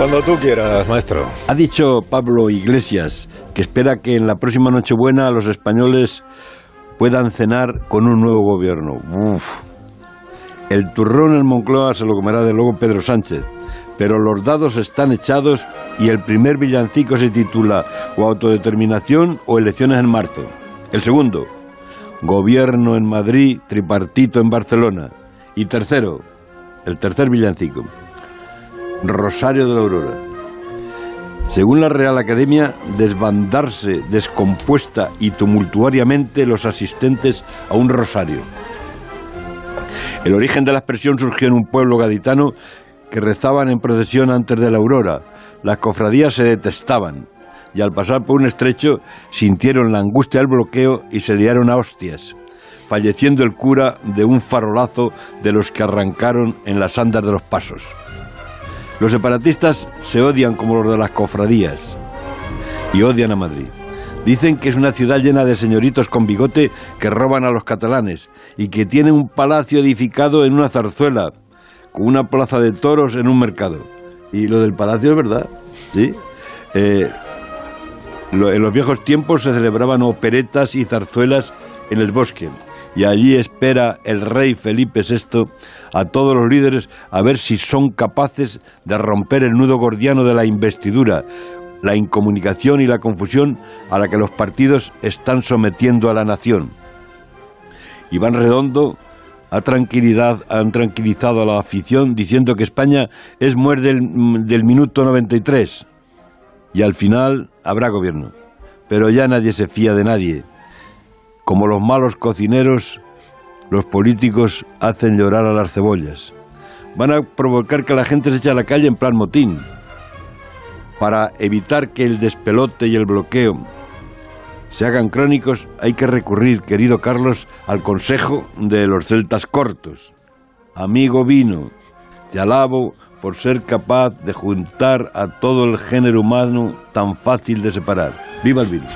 Cuando tú quieras, maestro. Ha dicho Pablo Iglesias que espera que en la próxima Nochebuena los españoles puedan cenar con un nuevo gobierno. El turrón en Moncloa se lo comerá de luego Pedro Sánchez, pero los dados están echados y el primer villancico se titula o autodeterminación o elecciones en marzo. El segundo, gobierno en Madrid, tripartito en Barcelona. Y tercero, el tercer villancico, Rosario de la Aurora. Según la Real Academia, desbandarse descompuesta y tumultuariamente los asistentes a un rosario. El origen de la expresión surgió en un pueblo gaditano que rezaban en procesión antes de la aurora. Las cofradías se detestaban y al pasar por un estrecho sintieron la angustia del bloqueo y se liaron a hostias, falleciendo el cura de un farolazo de los que arrancaron en las andas de los pasos. Los separatistas se odian como los de las cofradías y odian a Madrid. Dicen que es una ciudad llena de señoritos con bigote que roban a los catalanes y que tiene un palacio edificado en una zarzuela, con una plaza de toros en un mercado. Y lo del palacio es verdad, ¿sí? Eh, en los viejos tiempos se celebraban operetas y zarzuelas en el bosque. Y allí espera el rey Felipe VI a todos los líderes a ver si son capaces de romper el nudo gordiano de la investidura, la incomunicación y la confusión a la que los partidos están sometiendo a la nación. Iván Redondo ha tranquilidad, han tranquilizado a la afición diciendo que España es muerte del, del minuto 93 y al final habrá gobierno. Pero ya nadie se fía de nadie. Como los malos cocineros, los políticos hacen llorar a las cebollas. Van a provocar que la gente se eche a la calle en plan motín. Para evitar que el despelote y el bloqueo se hagan crónicos, hay que recurrir, querido Carlos, al consejo de los celtas cortos. Amigo vino, te alabo por ser capaz de juntar a todo el género humano tan fácil de separar. ¡Viva el vino!